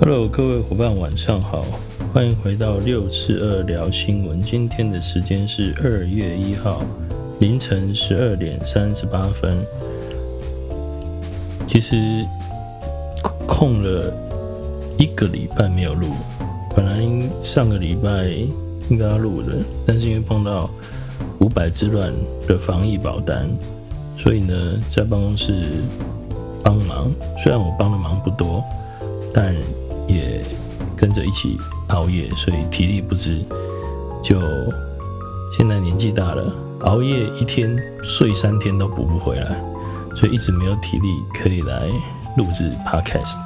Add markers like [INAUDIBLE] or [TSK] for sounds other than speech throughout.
Hello，各位伙伴，晚上好，欢迎回到六次二聊新闻。今天的时间是二月一号凌晨十二点三十八分。其实空了一个礼拜没有录，本来上个礼拜应该要录的，但是因为碰到五百之乱的防疫保单，所以呢，在办公室帮忙。虽然我帮的忙不多，但也跟着一起熬夜，所以体力不支。就现在年纪大了，熬夜一天睡三天都补不回来，所以一直没有体力可以来录制 Podcast。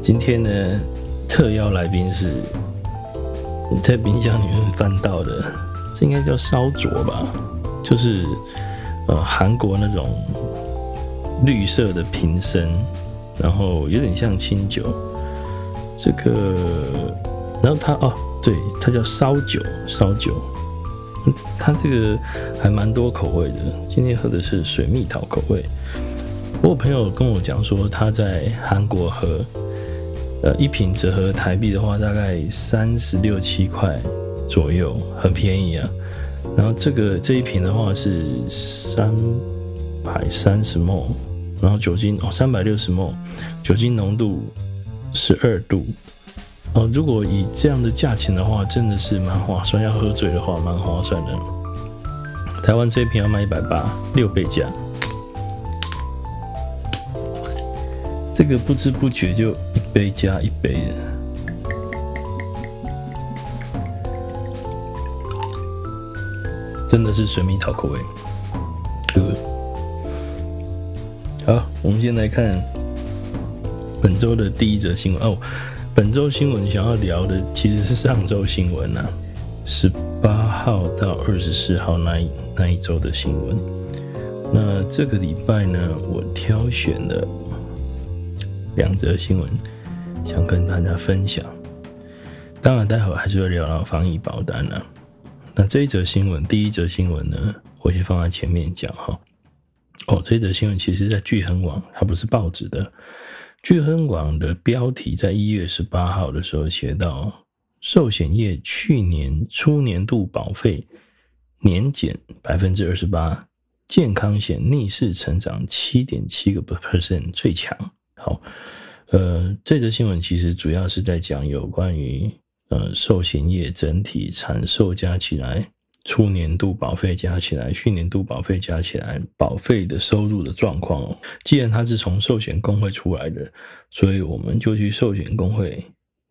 今天呢，特邀来宾是在冰箱里面翻到的，这应该叫烧灼吧，就是呃韩国那种绿色的瓶身。然后有点像清酒，这个，然后它哦，对，它叫烧酒，烧酒，它这个还蛮多口味的。今天喝的是水蜜桃口味。我有朋友跟我讲说，他在韩国喝，呃，一瓶折合台币的话，大概三十六七块左右，很便宜啊。然后这个这一瓶的话是三百三十 ml。然后酒精哦，三百六十 ml，酒精浓度十二度哦。如果以这样的价钱的话，真的是蛮划算。要喝醉的话，蛮划算的。台湾这一瓶要卖一百八，六倍价。这个不知不觉就一杯加一杯了，真的是水蜜桃口味。好，我们先来看本周的第一则新闻哦。本周新闻想要聊的其实是上周新闻呐，十八号到二十四号那一那一周的新闻。那这个礼拜呢，我挑选了两则新闻，想跟大家分享。当然，待会还是会聊到防疫保单呢。那这一则新闻，第一则新闻呢，我先放在前面讲哈。哦，哦这则新闻其实在巨亨网，它不是报纸的。巨亨网的标题在一月十八号的时候写到，寿险业去年初年度保费年减百分之二十八，健康险逆势成长七点七个 percent 最强。好，呃，这则新闻其实主要是在讲有关于呃寿险业整体产寿加起来。初年度保费加起来，去年度保费加起来，保费的收入的状况哦。既然它是从寿险工会出来的，所以我们就去寿险工会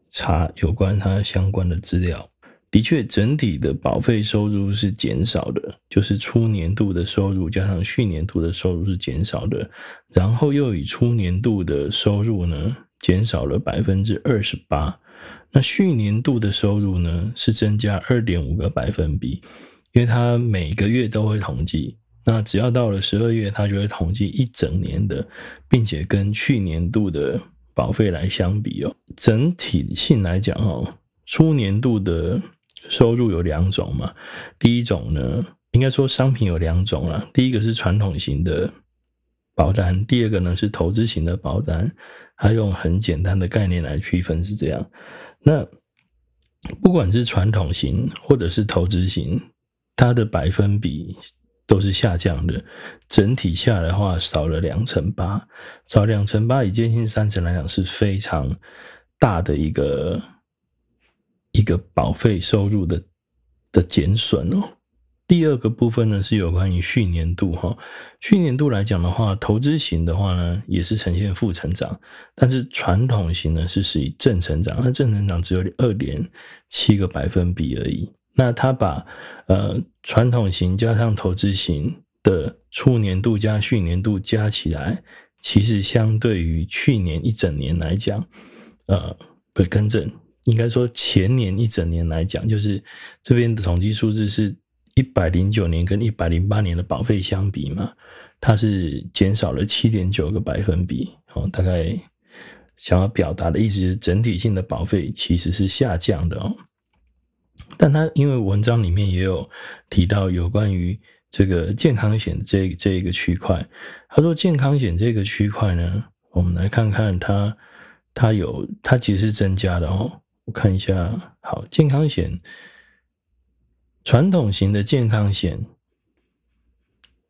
查有关它相关的资料。的确，整体的保费收入是减少的，就是初年度的收入加上去年度的收入是减少的，然后又以初年度的收入呢减少了百分之二十八。那去年度的收入呢，是增加二点五个百分比，因为它每个月都会统计，那只要到了十二月，它就会统计一整年的，并且跟去年度的保费来相比哦。整体性来讲哦，初年度的收入有两种嘛，第一种呢，应该说商品有两种啦，第一个是传统型的保单，第二个呢是投资型的保单，它用很简单的概念来区分是这样。那不管是传统型或者是投资型，它的百分比都是下降的。整体下来的话，少了两成八，少两成八，以接近三成来讲是非常大的一个一个保费收入的的减损哦。第二个部分呢，是有关于去年度哈，去年度来讲的话，投资型的话呢，也是呈现负成长，但是传统型呢是属于正成长，那正成长只有二点七个百分比而已。那它把呃传统型加上投资型的初年度加去年度加起来，其实相对于去年一整年来讲，呃，不更正，应该说前年一整年来讲，就是这边的统计数字是。一百零九年跟一百零八年的保费相比嘛，它是减少了七点九个百分比哦。大概想要表达的意思是，整体性的保费其实是下降的哦。但它因为文章里面也有提到有关于这个健康险这这一个区块，他说健康险这个区块呢，我们来看看它，它有它其实是增加的哦。我看一下，好，健康险，传统型的健康险，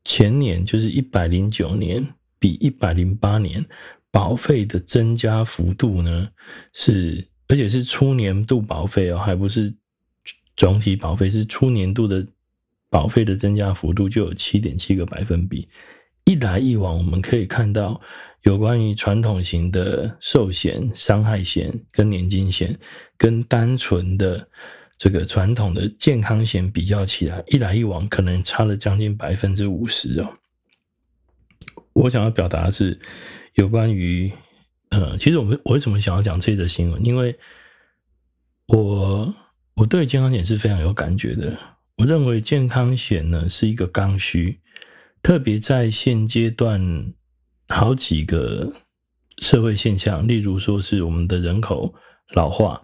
前年就是一百零九年，比一百零八年保费的增加幅度呢是，而且是初年度保费哦，还不是总体保费，是初年度的保费的增加幅度就有七点七个百分比。一来一往，我们可以看到有关于传统型的寿险、伤害险跟年金险，跟单纯的这个传统的健康险比较起来，一来一往可能差了将近百分之五十哦。我想要表达的是有关于呃，其实我们我为什么想要讲这则新闻？因为我我对健康险是非常有感觉的。我认为健康险呢是一个刚需。特别在现阶段，好几个社会现象，例如说是我们的人口老化。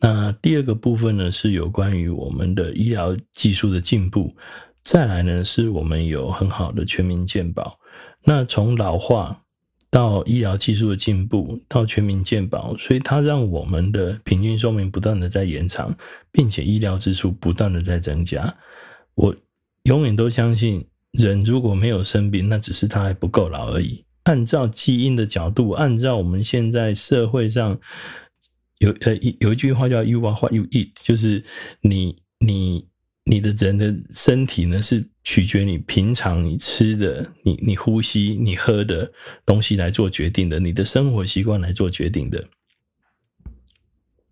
那第二个部分呢，是有关于我们的医疗技术的进步。再来呢，是我们有很好的全民健保。那从老化到医疗技术的进步，到全民健保，所以它让我们的平均寿命不断的在延长，并且医疗支出不断的在增加。我永远都相信。人如果没有生病，那只是他还不够老而已。按照基因的角度，按照我们现在社会上有呃有一句话叫 “you are what you eat”，就是你你你的人的身体呢是取决你平常你吃的、你你呼吸、你喝的东西来做决定的，你的生活习惯来做决定的。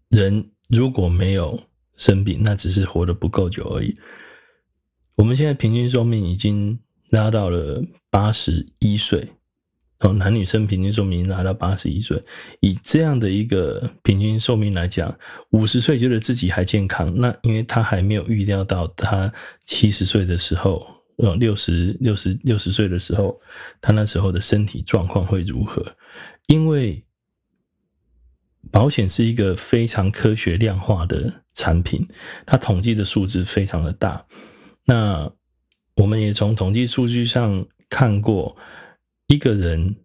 人如果没有生病，那只是活得不够久而已。我们现在平均寿命已经拉到了八十一岁，哦，男女生平均寿命拉到八十一岁。以这样的一个平均寿命来讲，五十岁觉得自己还健康，那因为他还没有预料到他七十岁的时候，哦，六十六十六十岁的时候，他那时候的身体状况会如何？因为保险是一个非常科学量化的产品，它统计的数字非常的大。那我们也从统计数据上看过，一个人，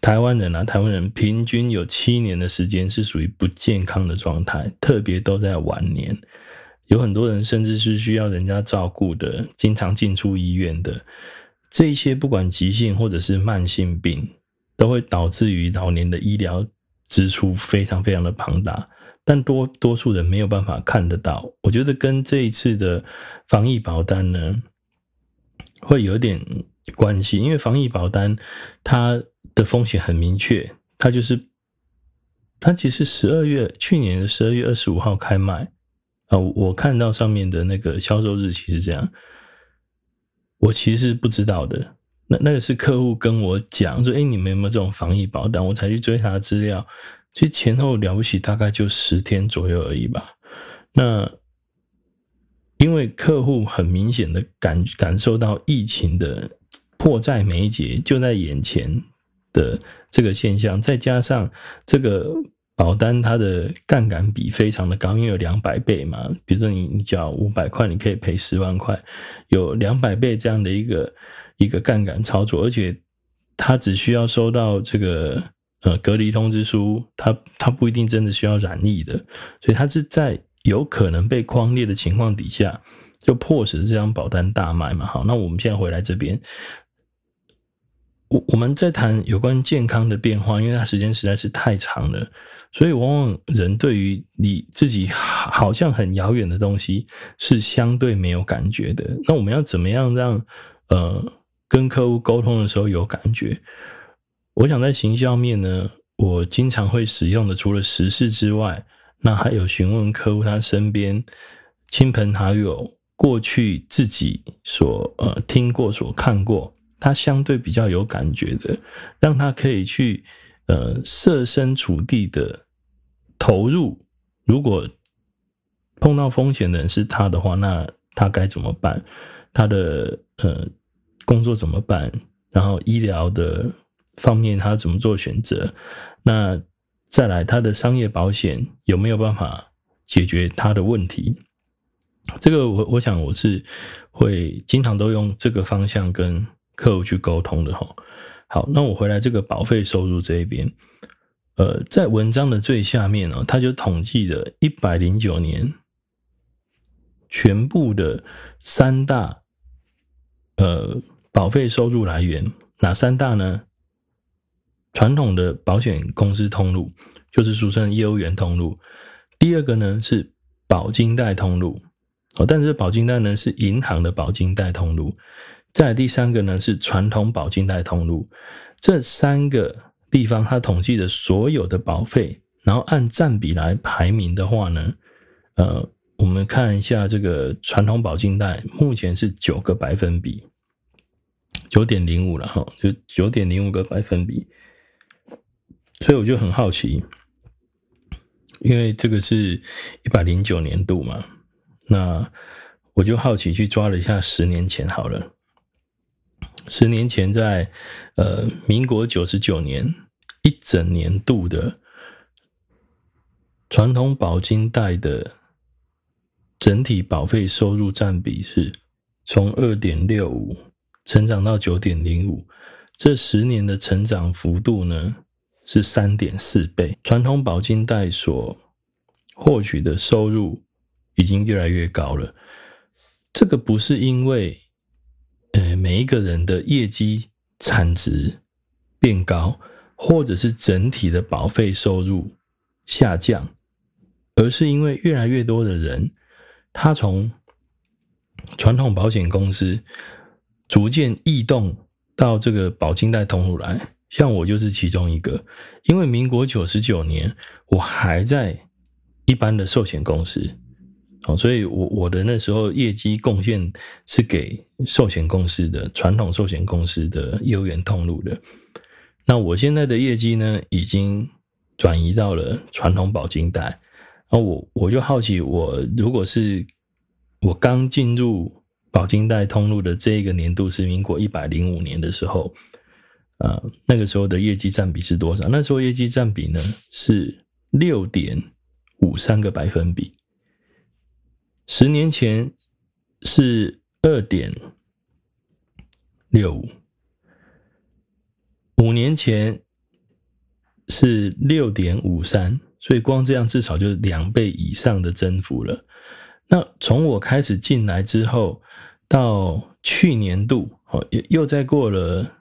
台湾人啊，台湾人平均有七年的时间是属于不健康的状态，特别都在晚年，有很多人甚至是需要人家照顾的，经常进出医院的，这些不管急性或者是慢性病，都会导致于老年的医疗支出非常非常的庞大。但多多数人没有办法看得到，我觉得跟这一次的防疫保单呢，会有点关系，因为防疫保单它的风险很明确，它就是它其实十二月去年的十二月二十五号开卖啊，我看到上面的那个销售日期是这样，我其实是不知道的，那那个是客户跟我讲说，哎，你们有没有这种防疫保单？我才去追查资料。其实前后了不起，大概就十天左右而已吧。那因为客户很明显的感感受到疫情的迫在眉睫，就在眼前的这个现象，再加上这个保单它的杠杆比非常的高，因为有两百倍嘛。比如说你你缴五百块，你可以赔十万块，有两百倍这样的一个一个杠杆操作，而且它只需要收到这个。呃，隔离通知书，它它不一定真的需要染疫的，所以它是在有可能被框列的情况底下，就迫使这张保单大卖嘛。好，那我们现在回来这边，我我们在谈有关健康的变化，因为它时间实在是太长了，所以往往人对于你自己好像很遥远的东西是相对没有感觉的。那我们要怎么样让呃跟客户沟通的时候有感觉？我想在行销面呢，我经常会使用的，除了时事之外，那还有询问客户他身边亲朋好友过去自己所呃听过、所看过，他相对比较有感觉的，让他可以去呃设身处地的投入。如果碰到风险的人是他的话，那他该怎么办？他的呃工作怎么办？然后医疗的。方面他怎么做选择？那再来他的商业保险有没有办法解决他的问题？这个我我想我是会经常都用这个方向跟客户去沟通的哈。好，那我回来这个保费收入这一边，呃，在文章的最下面呢，他就统计了一百零九年全部的三大呃保费收入来源，哪三大呢？传统的保险公司通路，就是俗称业务员通路。第二个呢是保金代通路，哦，但是保金代呢是银行的保金代通路。再第三个呢是传统保金贷通路。这三个地方，它统计的所有的保费，然后按占比来排名的话呢，呃，我们看一下这个传统保金贷目前是九个百分比，九点零五了哈，就九点零五个百分比。所以我就很好奇。因为这个是一百零九年度嘛，那我就好奇去抓了一下十年前好了。十年前在呃民国九十九年一整年度的传统保金贷的整体保费收入占比是从二点六五成长到九点零五，这十年的成长幅度呢？是三点四倍，传统保金贷所获取的收入已经越来越高了。这个不是因为，呃，每一个人的业绩产值变高，或者是整体的保费收入下降，而是因为越来越多的人，他从传统保险公司逐渐异动到这个保金贷通路来。像我就是其中一个，因为民国九十九年我还在一般的寿险公司，哦，所以我我的那时候业绩贡献是给寿险公司的传统寿险公司的业务员通路的。那我现在的业绩呢，已经转移到了传统保金贷。那我我就好奇，我如果是我刚进入保金贷通路的这一个年度是民国一百零五年的时候。啊，那个时候的业绩占比是多少？那时候业绩占比呢是六点五三个百分比，十年前是二点六五，五年前是六点五三，所以光这样至少就是两倍以上的增幅了。那从我开始进来之后，到去年度，哦，又又再过了。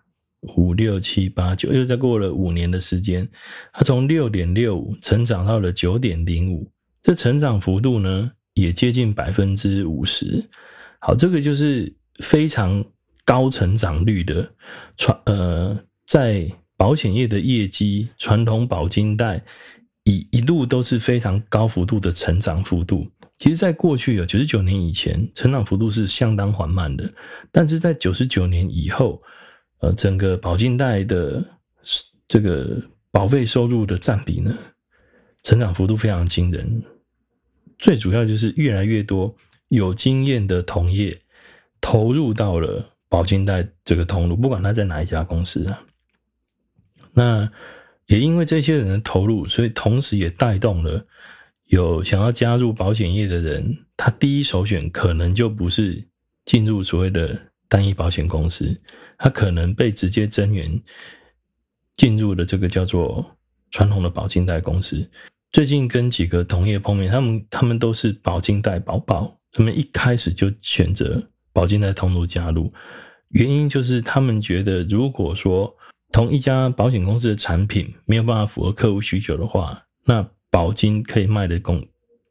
五六七八九，又再过了五年的时间，它从六点六五成长到了九点零五，这成长幅度呢也接近百分之五十。好，这个就是非常高成长率的传呃，在保险业的业绩，传统保金贷一一路都是非常高幅度的成长幅度。其实，在过去有九十九年以前，成长幅度是相当缓慢的，但是在九十九年以后。呃，整个保金贷的这个保费收入的占比呢，成长幅度非常惊人。最主要就是越来越多有经验的同业投入到了保金代这个通路，不管他在哪一家公司啊。那也因为这些人的投入，所以同时也带动了有想要加入保险业的人，他第一首选可能就不是进入所谓的单一保险公司。他可能被直接增援进入了这个叫做传统的保金代公司。最近跟几个同业碰面，他们他们都是保经代宝宝，他们一开始就选择保经代通路加入，原因就是他们觉得，如果说同一家保险公司的产品没有办法符合客户需求的话，那保金可以卖的公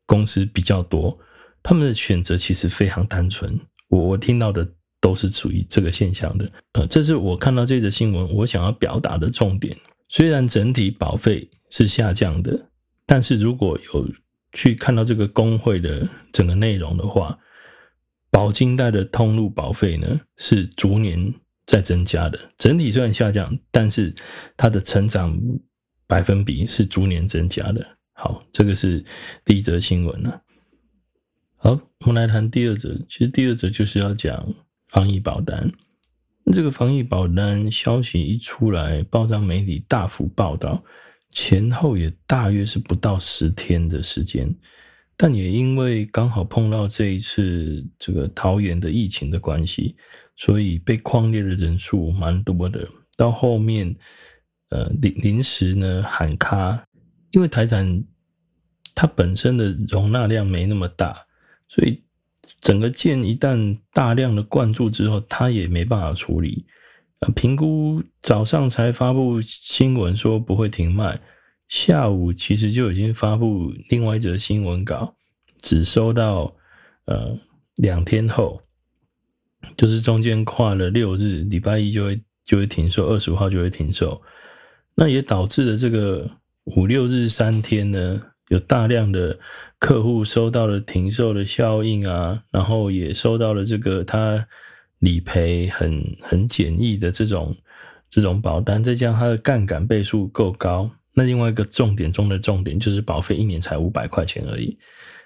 公司比较多，他们的选择其实非常单纯。我我听到的。都是处于这个现象的，呃，这是我看到这则新闻，我想要表达的重点。虽然整体保费是下降的，但是如果有去看到这个工会的整个内容的话，保经代的通路保费呢是逐年在增加的。整体虽然下降，但是它的成长百分比是逐年增加的。好，这个是第一则新闻了。好，我们来谈第二则。其实第二则就是要讲。防疫保单，这个防疫保单消息一出来，报章媒体大幅报道，前后也大约是不到十天的时间，但也因为刚好碰到这一次这个桃园的疫情的关系，所以被匡列的人数蛮多的，到后面呃临临时呢喊卡，因为台产它本身的容纳量没那么大，所以整个件一旦大量的灌注之后，它也没办法处理。呃，评估早上才发布新闻说不会停卖，下午其实就已经发布另外一则新闻稿，只收到呃两天后，就是中间跨了六日，礼拜一就会就会停售，二十五号就会停售，那也导致了这个五六日三天呢，有大量的客户收到了停售的效应啊，然后也收到了这个他。理赔很很简易的这种这种保单，再加上它的杠杆倍数够高，那另外一个重点中的重点就是保费一年才五百块钱而已。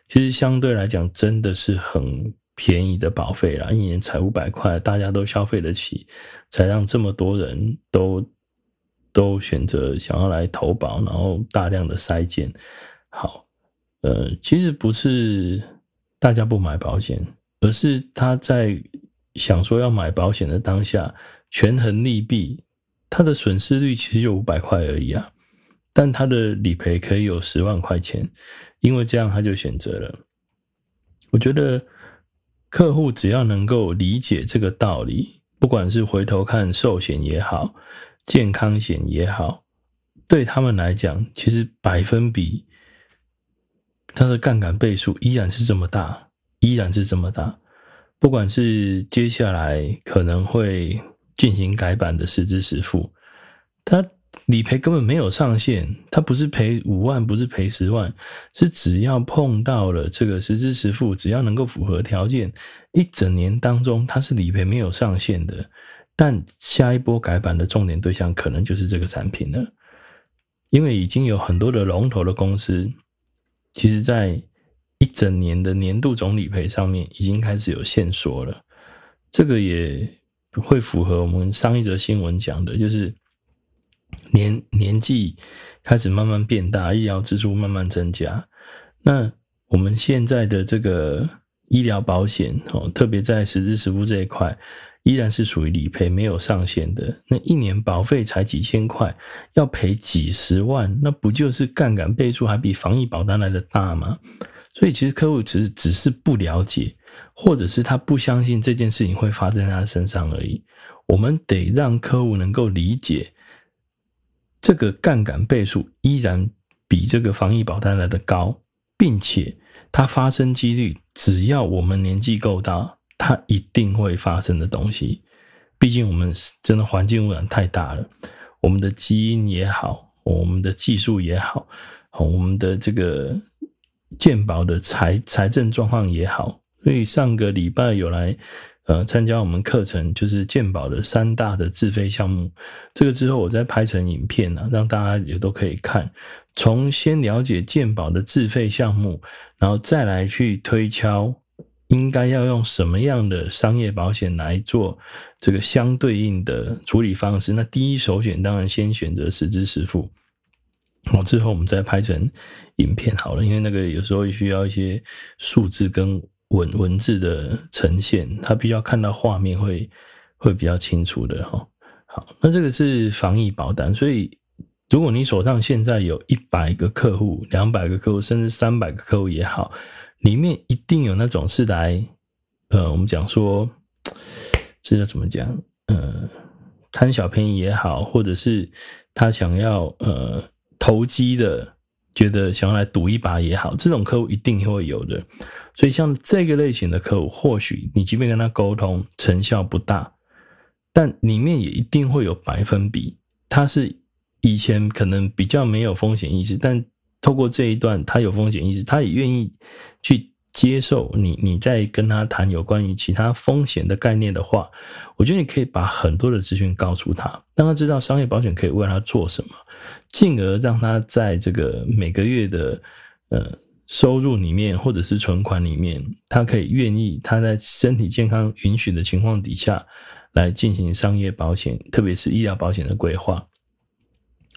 其实相对来讲，真的是很便宜的保费啦，一年才五百块，大家都消费得起，才让这么多人都都选择想要来投保，然后大量的筛检。好，呃，其实不是大家不买保险，而是他在。想说要买保险的当下，权衡利弊，他的损失率其实就五百块而已啊，但他的理赔可以有十万块钱，因为这样他就选择了。我觉得客户只要能够理解这个道理，不管是回头看寿险也好，健康险也好，对他们来讲，其实百分比，它的杠杆倍数依然是这么大，依然是这么大。不管是接下来可能会进行改版的实支实付，它理赔根本没有上限，它不是赔五万，不是赔十万，是只要碰到了这个实支实付，只要能够符合条件，一整年当中它是理赔没有上限的。但下一波改版的重点对象可能就是这个产品了，因为已经有很多的龙头的公司，其实在。一整年的年度总理赔上面已经开始有线索了，这个也会符合我们上一则新闻讲的，就是年年纪开始慢慢变大，医疗支出慢慢增加。那我们现在的这个医疗保险哦，特别在实支实付这一块，依然是属于理赔没有上限的。那一年保费才几千块，要赔几十万，那不就是杠杆倍数还比防疫保单来的大吗？所以，其实客户只是只是不了解，或者是他不相信这件事情会发生在他身上而已。我们得让客户能够理解，这个杠杆倍数依然比这个防疫保单来的高，并且它发生几率，只要我们年纪够大，它一定会发生的东西。毕竟我们真的环境污染太大了，我们的基因也好，我们的技术也好，我们的这个。健保的财财政状况也好，所以上个礼拜有来呃参加我们课程，就是健保的三大的自费项目。这个之后我再拍成影片啊，让大家也都可以看。从先了解健保的自费项目，然后再来去推敲应该要用什么样的商业保险来做这个相对应的处理方式。那第一首选当然先选择实支实付。好，之后我们再拍成影片好了，因为那个有时候需要一些数字跟文文字的呈现，它必须要看到画面会会比较清楚的哈。好，那这个是防疫保单，所以如果你手上现在有一百个客户、两百个客户，甚至三百个客户也好，里面一定有那种是来，呃，我们讲说 [TSK] 这叫怎么讲？呃，贪小便宜也好，或者是他想要呃。投机的，觉得想要来赌一把也好，这种客户一定会有的。所以像这个类型的客户，或许你即便跟他沟通成效不大，但里面也一定会有百分比，他是以前可能比较没有风险意识，但透过这一段他有风险意识，他也愿意去。接受你，你在跟他谈有关于其他风险的概念的话，我觉得你可以把很多的资讯告诉他，让他知道商业保险可以为他做什么，进而让他在这个每个月的呃收入里面或者是存款里面，他可以愿意他在身体健康允许的情况底下来进行商业保险，特别是医疗保险的规划。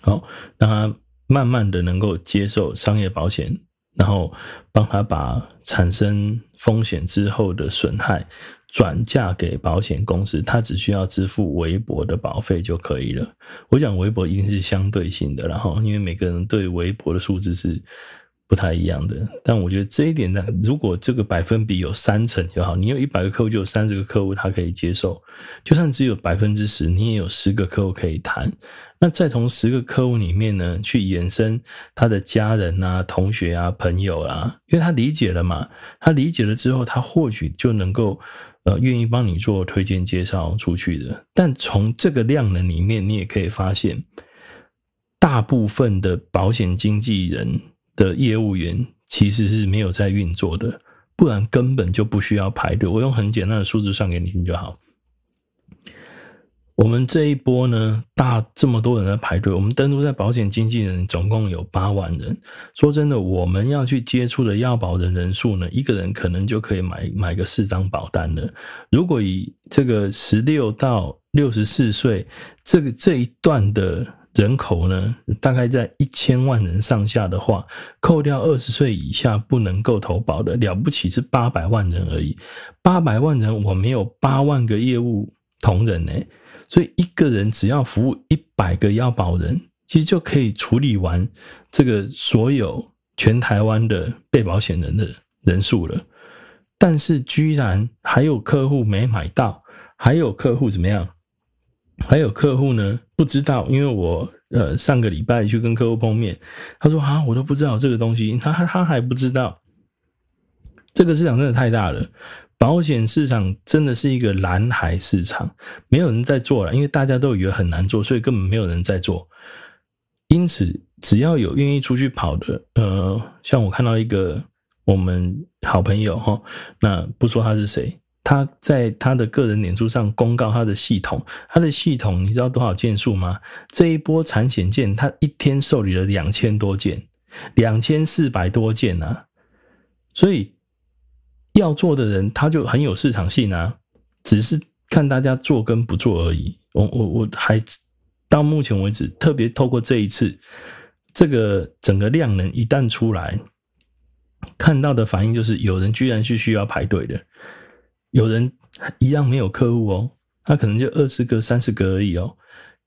好，让他慢慢的能够接受商业保险。然后帮他把产生风险之后的损害转嫁给保险公司，他只需要支付微博的保费就可以了。我讲微博一定是相对性的，然后因为每个人对微博的数字是不太一样的。但我觉得这一点呢，如果这个百分比有三成就好，你有一百个客户就有三十个客户他可以接受，就算只有百分之十，你也有十个客户可以谈。那再从十个客户里面呢，去延伸他的家人啊、同学啊、朋友啊，因为他理解了嘛，他理解了之后，他或许就能够呃愿意帮你做推荐介绍出去的。但从这个量能里面，你也可以发现，大部分的保险经纪人的业务员其实是没有在运作的，不然根本就不需要排队。我用很简单的数字算给你听就好。我们这一波呢，大这么多人在排队，我们登录在保险经纪人总共有八万人。说真的，我们要去接触的要保的人数呢，一个人可能就可以买买个四张保单了。如果以这个十六到六十四岁这个这一段的人口呢，大概在一千万人上下的话，扣掉二十岁以下不能够投保的，了不起是八百万人而已。八百万人，我们有八万个业务同仁呢。所以一个人只要服务一百个要保人，其实就可以处理完这个所有全台湾的被保险人的人数了。但是居然还有客户没买到，还有客户怎么样？还有客户呢？不知道，因为我呃上个礼拜去跟客户碰面，他说啊，我都不知道这个东西，他他还不知道。这个市场真的太大了。保险市场真的是一个蓝海市场，没有人在做了，因为大家都以为很难做，所以根本没有人在做。因此，只要有愿意出去跑的，呃，像我看到一个我们好朋友哈，那不说他是谁，他在他的个人脸书上公告他的系统，他的系统你知道多少件数吗？这一波产险件，他一天受理了两千多件，两千四百多件呐、所以。要做的人，他就很有市场性啊，只是看大家做跟不做而已。我我我还到目前为止，特别透过这一次，这个整个量能一旦出来，看到的反应就是，有人居然是需要排队的，有人一样没有客户哦，他可能就二十个、三十个而已哦。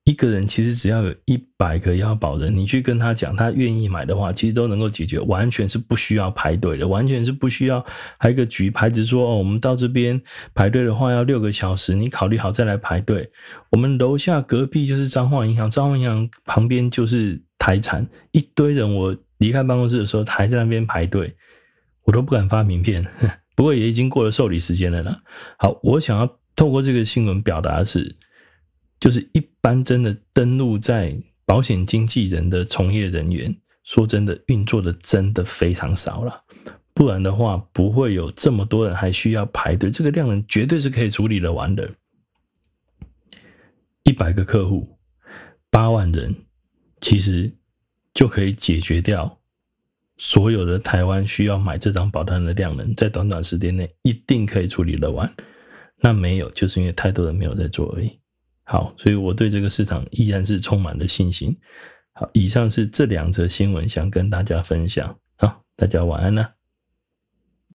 一个人其实只要有一百个要保人，你去跟他讲，他愿意买的话，其实都能够解决，完全是不需要排队的，完全是不需要还有个举牌子说哦，我们到这边排队的话要六个小时，你考虑好再来排队。我们楼下隔壁就是彰化银行，彰化银行旁边就是台产，一堆人，我离开办公室的时候还在那边排队，我都不敢发名片。不过也已经过了受理时间了啦。好，我想要透过这个新闻表达的是。就是一般真的登录在保险经纪人的从业人员，说真的运作的真的非常少了，不然的话不会有这么多人还需要排队，这个量人绝对是可以处理得完的。一百个客户，八万人，其实就可以解决掉所有的台湾需要买这张保单的量能，在短短时间内一定可以处理得完。那没有，就是因为太多人没有在做而已。好，所以我对这个市场依然是充满了信心。好，以上是这两则新闻想跟大家分享。啊，大家晚安了。